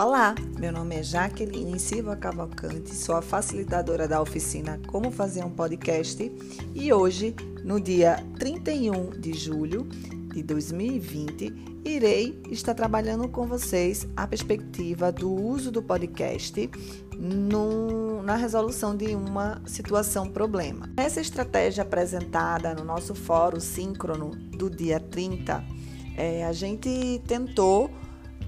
Olá, meu nome é Jaqueline Silva Cavalcante, sou a facilitadora da oficina Como Fazer um Podcast e hoje, no dia 31 de julho de 2020, irei estar trabalhando com vocês a perspectiva do uso do podcast no, na resolução de uma situação problema. Essa estratégia apresentada no nosso fórum síncrono do dia 30, é, a gente tentou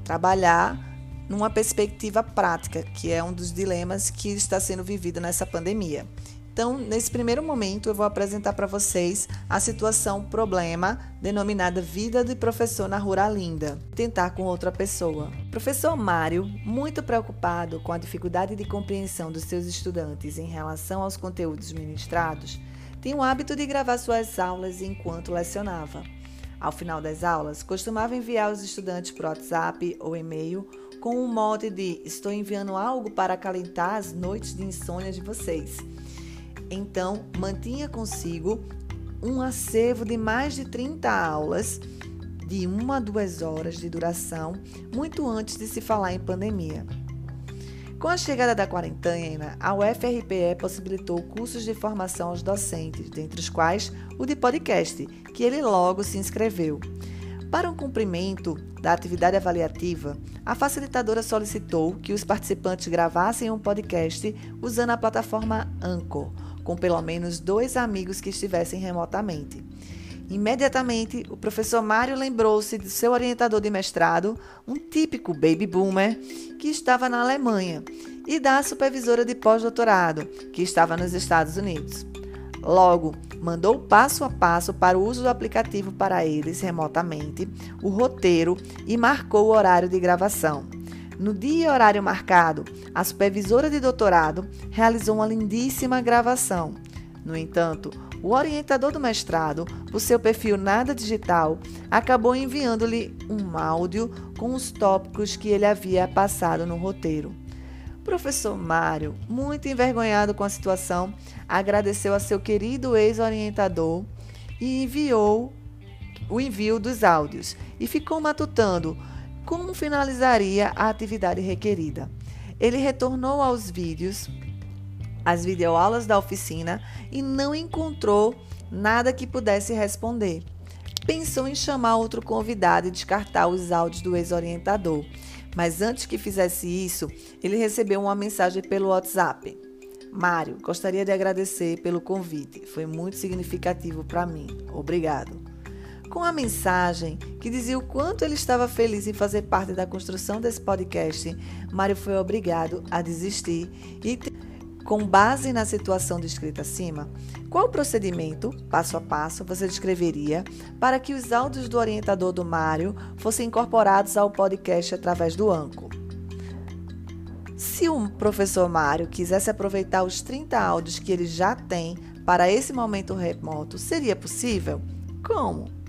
trabalhar numa perspectiva prática, que é um dos dilemas que está sendo vivido nessa pandemia. Então, nesse primeiro momento, eu vou apresentar para vocês a situação problema denominada vida de professor na Ruralinda, tentar com outra pessoa. Professor Mário, muito preocupado com a dificuldade de compreensão dos seus estudantes em relação aos conteúdos ministrados, tinha o hábito de gravar suas aulas enquanto lecionava. Ao final das aulas, costumava enviar os estudantes por WhatsApp ou e-mail com o mote de estou enviando algo para acalentar as noites de insônia de vocês. Então, mantinha consigo um acervo de mais de 30 aulas de uma a duas horas de duração, muito antes de se falar em pandemia. Com a chegada da quarentena, a UFRPE possibilitou cursos de formação aos docentes, dentre os quais o de podcast, que ele logo se inscreveu. Para o cumprimento da atividade avaliativa, a facilitadora solicitou que os participantes gravassem um podcast usando a plataforma Anchor, com pelo menos dois amigos que estivessem remotamente. Imediatamente, o professor Mário lembrou-se de seu orientador de mestrado, um típico baby boomer, que estava na Alemanha, e da supervisora de pós-doutorado, que estava nos Estados Unidos. Logo, mandou passo a passo para o uso do aplicativo para eles remotamente, o roteiro e marcou o horário de gravação. No dia e horário marcado, a supervisora de doutorado realizou uma lindíssima gravação. No entanto, o orientador do mestrado, o seu perfil nada digital, acabou enviando-lhe um áudio com os tópicos que ele havia passado no roteiro. Professor Mário, muito envergonhado com a situação, agradeceu a seu querido ex-orientador e enviou o envio dos áudios e ficou matutando como finalizaria a atividade requerida. Ele retornou aos vídeos, às videoaulas da oficina e não encontrou nada que pudesse responder. Pensou em chamar outro convidado e descartar os áudios do ex-orientador mas antes que fizesse isso, ele recebeu uma mensagem pelo WhatsApp. Mário, gostaria de agradecer pelo convite. Foi muito significativo para mim. Obrigado. Com a mensagem que dizia o quanto ele estava feliz em fazer parte da construção desse podcast, Mário foi obrigado a desistir e com base na situação descrita acima, qual procedimento, passo a passo, você descreveria para que os áudios do orientador do Mário fossem incorporados ao podcast através do Anco? Se o professor Mário quisesse aproveitar os 30 áudios que ele já tem para esse momento remoto, seria possível? Como?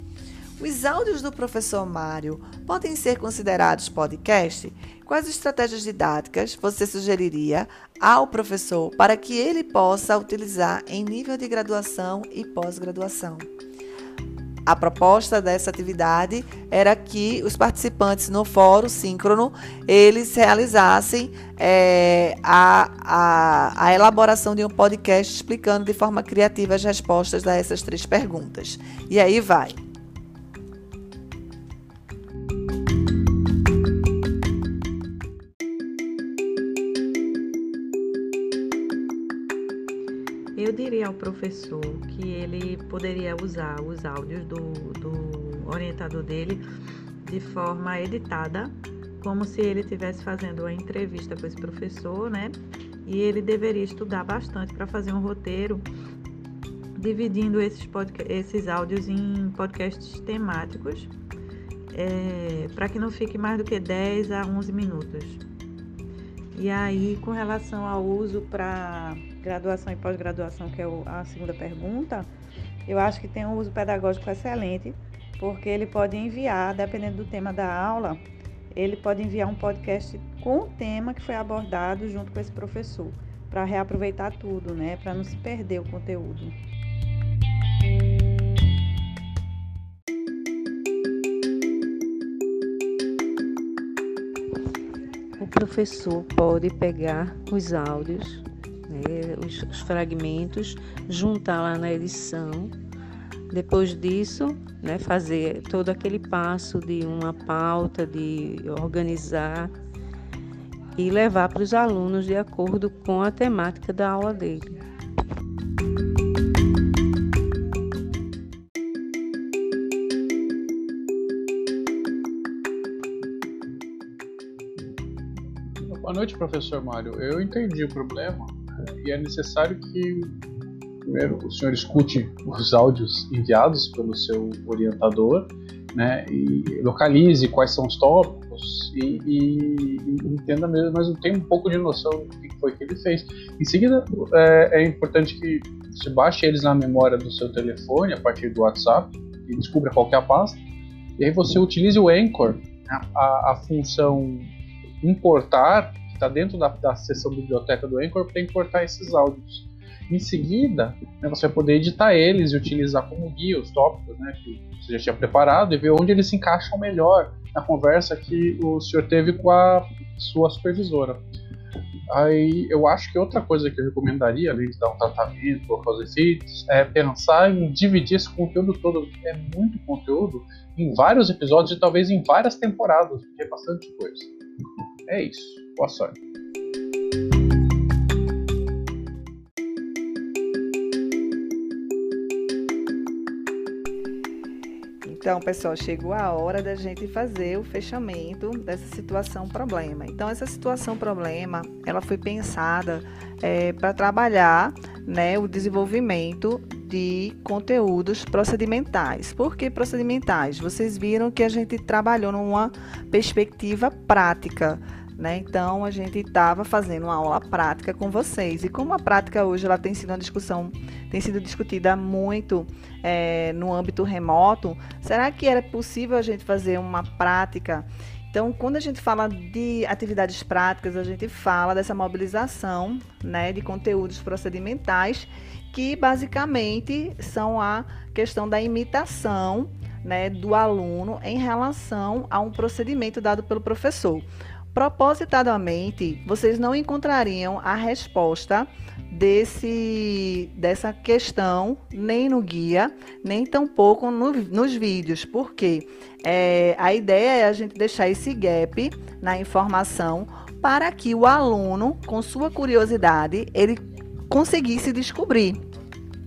Os áudios do professor Mário podem ser considerados podcast? Quais estratégias didáticas você sugeriria ao professor para que ele possa utilizar em nível de graduação e pós-graduação? A proposta dessa atividade era que os participantes no fórum síncrono eles realizassem é, a, a, a, elaboração de um podcast explicando de forma criativa as respostas a essas três perguntas. E aí vai. Eu diria ao professor que ele poderia usar os áudios do, do orientador dele de forma editada, como se ele estivesse fazendo uma entrevista com esse professor, né? E ele deveria estudar bastante para fazer um roteiro dividindo esses, esses áudios em podcasts temáticos, é, para que não fique mais do que 10 a 11 minutos. E aí, com relação ao uso para graduação e pós-graduação, que é a segunda pergunta, eu acho que tem um uso pedagógico excelente, porque ele pode enviar, dependendo do tema da aula, ele pode enviar um podcast com o tema que foi abordado junto com esse professor, para reaproveitar tudo, né? Para não se perder o conteúdo. Professor pode pegar os áudios, né, os, os fragmentos, juntar lá na edição. Depois disso, né, fazer todo aquele passo de uma pauta, de organizar e levar para os alunos de acordo com a temática da aula dele. Boa noite, professor Mário. Eu entendi o problema e é necessário que primeiro o senhor escute os áudios enviados pelo seu orientador, né, e localize quais são os tópicos e, e, e entenda mesmo, mas tenha um pouco de noção do que foi que ele fez. Em seguida, é, é importante que você baixe eles na memória do seu telefone a partir do WhatsApp e descubra qual é a pasta. E aí você utilize o Anchor, a, a função importar, que está dentro da, da seção biblioteca do Anchor, para importar esses áudios. Em seguida, né, você vai poder editar eles e utilizar como guia os tópicos né, que você já tinha preparado e ver onde eles se encaixam melhor na conversa que o senhor teve com a sua supervisora. Aí eu acho que outra coisa que eu recomendaria, além de dar um tratamento ou fazer efeitos, é pensar em dividir esse conteúdo todo. É muito conteúdo em vários episódios e talvez em várias temporadas, porque é bastante coisa. É isso. Boa sorte. Então, pessoal, chegou a hora da gente fazer o fechamento dessa situação problema. Então, essa situação problema, ela foi pensada é, para trabalhar né, o desenvolvimento de conteúdos procedimentais. Por que procedimentais? Vocês viram que a gente trabalhou numa perspectiva prática. Né? Então a gente estava fazendo uma aula prática com vocês e como a prática hoje ela tem sido uma discussão, tem sido discutida muito é, no âmbito remoto, será que era possível a gente fazer uma prática então, quando a gente fala de atividades práticas, a gente fala dessa mobilização né, de conteúdos procedimentais, que basicamente são a questão da imitação né, do aluno em relação a um procedimento dado pelo professor. Propositadamente, vocês não encontrariam a resposta desse, dessa questão nem no guia, nem tampouco no, nos vídeos, porque é, a ideia é a gente deixar esse gap na informação para que o aluno, com sua curiosidade, ele conseguisse descobrir.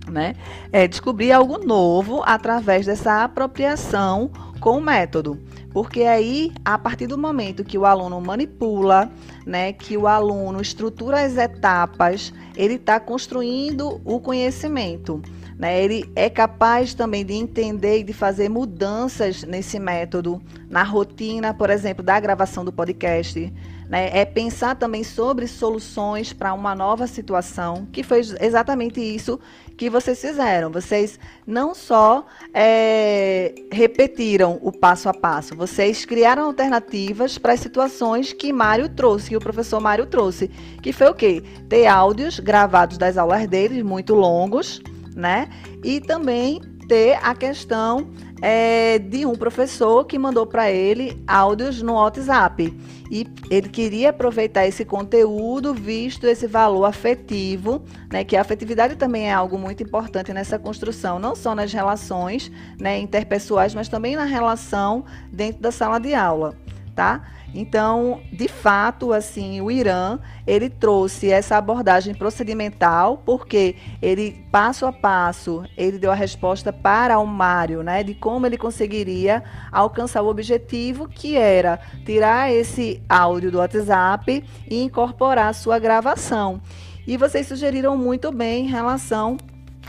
Né? É, descobrir algo novo através dessa apropriação com o método. Porque aí, a partir do momento que o aluno manipula, né, que o aluno estrutura as etapas, ele está construindo o conhecimento. Né? Ele é capaz também de entender e de fazer mudanças nesse método, na rotina, por exemplo, da gravação do podcast. Né? É pensar também sobre soluções para uma nova situação, que foi exatamente isso que vocês fizeram. Vocês não só é, repetiram o passo a passo, vocês criaram alternativas para as situações que Mário trouxe, que o professor Mário trouxe, que foi o quê? Ter áudios gravados das aulas deles, muito longos, né? E também ter a questão é, de um professor que mandou para ele áudios no WhatsApp. E ele queria aproveitar esse conteúdo, visto esse valor afetivo, né, que a afetividade também é algo muito importante nessa construção, não só nas relações né, interpessoais, mas também na relação dentro da sala de aula. Tá? Então, de fato, assim, o Irã, ele trouxe essa abordagem procedimental, porque ele passo a passo, ele deu a resposta para o Mário, né, de como ele conseguiria alcançar o objetivo, que era tirar esse áudio do WhatsApp e incorporar a sua gravação. E vocês sugeriram muito bem em relação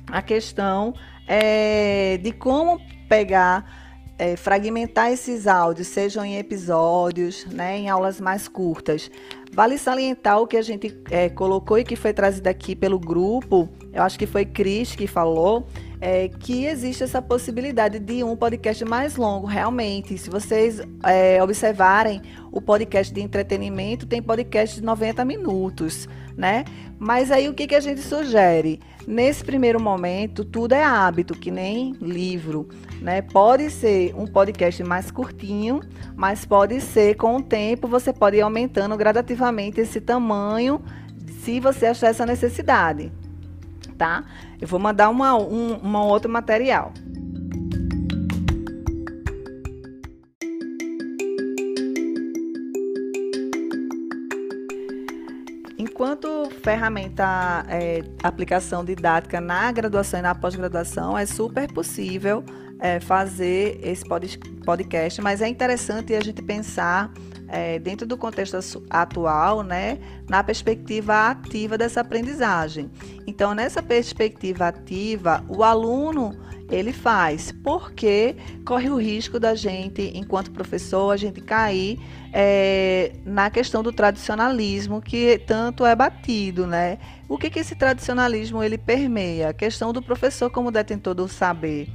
à questão é, de como pegar é, fragmentar esses áudios, sejam em episódios, né, em aulas mais curtas. Vale salientar o que a gente é, colocou e que foi trazido aqui pelo grupo, eu acho que foi Cris que falou, é, que existe essa possibilidade de um podcast mais longo, realmente. Se vocês é, observarem o podcast de entretenimento, tem podcast de 90 minutos, né? Mas aí o que, que a gente sugere? Nesse primeiro momento, tudo é hábito, que nem livro, né? Pode ser um podcast mais curtinho, mas pode ser com o tempo você pode ir aumentando gradativamente esse tamanho, se você achar essa necessidade tá? Eu vou mandar uma, um uma outro material. Enquanto ferramenta é, aplicação didática na graduação e na pós-graduação, é super possível é, fazer esse podcast, mas é interessante a gente pensar é, dentro do contexto atual, né, na perspectiva ativa dessa aprendizagem. Então, nessa perspectiva ativa, o aluno ele faz, porque corre o risco da gente, enquanto professor, a gente cair é, na questão do tradicionalismo que tanto é batido, né? O que que esse tradicionalismo ele permeia? A questão do professor como detentor do saber.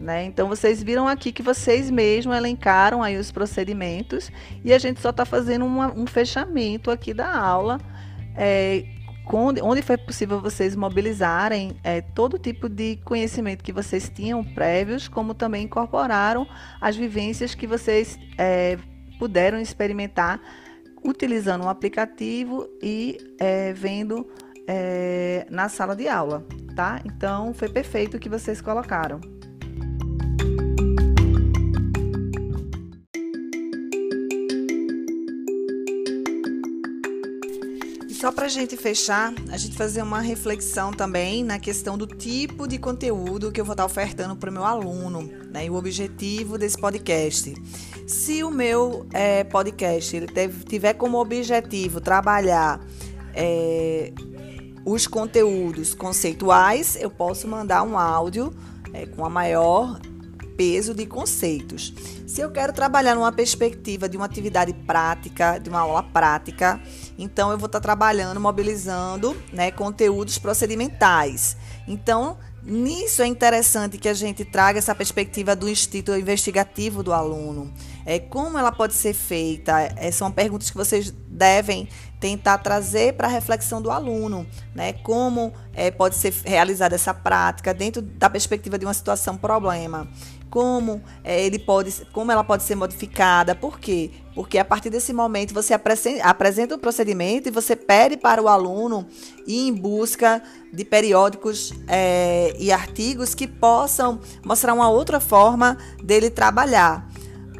Né? Então vocês viram aqui que vocês mesmos elencaram aí os procedimentos e a gente só está fazendo uma, um fechamento aqui da aula, é, onde foi possível vocês mobilizarem é, todo tipo de conhecimento que vocês tinham prévios, como também incorporaram as vivências que vocês é, puderam experimentar utilizando um aplicativo e é, vendo é, na sala de aula, tá? Então foi perfeito o que vocês colocaram. Só para a gente fechar, a gente fazer uma reflexão também na questão do tipo de conteúdo que eu vou estar ofertando para o meu aluno, né? E o objetivo desse podcast. Se o meu é, podcast ele tiver como objetivo trabalhar é, os conteúdos conceituais, eu posso mandar um áudio é, com a maior peso de conceitos. Se eu quero trabalhar numa perspectiva de uma atividade prática, de uma aula prática, então eu vou estar trabalhando, mobilizando né, conteúdos procedimentais. Então, nisso é interessante que a gente traga essa perspectiva do instinto investigativo do aluno. É, como ela pode ser feita? É, são perguntas que vocês devem tentar trazer para a reflexão do aluno, né? Como é, pode ser realizada essa prática dentro da perspectiva de uma situação problema como é, ele pode, como ela pode ser modificada. Por quê? Porque a partir desse momento você apresenta o procedimento e você pede para o aluno ir em busca de periódicos é, e artigos que possam mostrar uma outra forma dele trabalhar.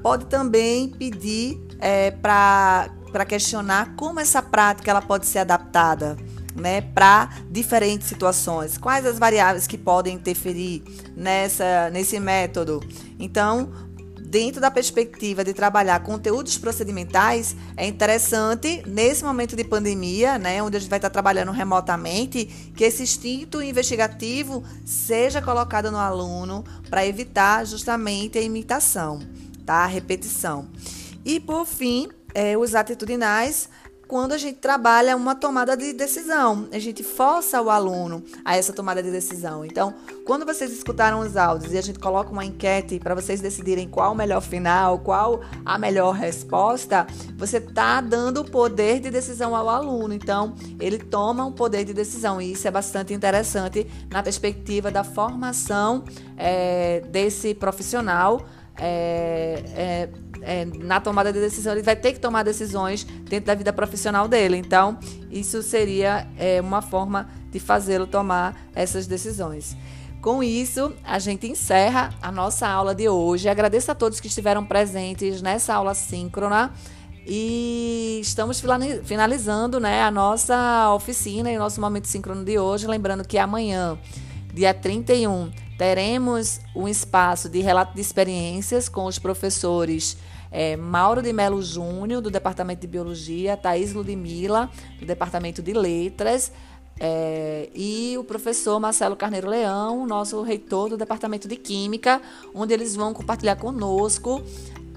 Pode também pedir é, para questionar como essa prática ela pode ser adaptada né, para diferentes situações. Quais as variáveis que podem interferir nessa, nesse método? Então, dentro da perspectiva de trabalhar conteúdos procedimentais, é interessante, nesse momento de pandemia, né, onde a gente vai estar trabalhando remotamente, que esse instinto investigativo seja colocado no aluno para evitar justamente a imitação, tá? a repetição. E, por fim, é, os atitudinais quando a gente trabalha uma tomada de decisão. A gente força o aluno a essa tomada de decisão. Então, quando vocês escutaram os áudios e a gente coloca uma enquete para vocês decidirem qual o melhor final, qual a melhor resposta, você está dando o poder de decisão ao aluno. Então, ele toma um poder de decisão e isso é bastante interessante na perspectiva da formação é, desse profissional. É, é, é, na tomada de decisão, ele vai ter que tomar decisões dentro da vida profissional dele. Então, isso seria é, uma forma de fazê-lo tomar essas decisões. Com isso, a gente encerra a nossa aula de hoje. Agradeço a todos que estiveram presentes nessa aula síncrona. E estamos finalizando né, a nossa oficina e o nosso momento síncrono de hoje. Lembrando que amanhã, dia 31, teremos um espaço de relato de experiências com os professores é, Mauro de Melo Júnior, do Departamento de Biologia, Thaís Ludmilla, do Departamento de Letras, é, e o professor Marcelo Carneiro Leão, nosso reitor do Departamento de Química, onde eles vão compartilhar conosco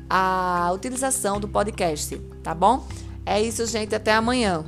a utilização do podcast, tá bom? É isso, gente. Até amanhã.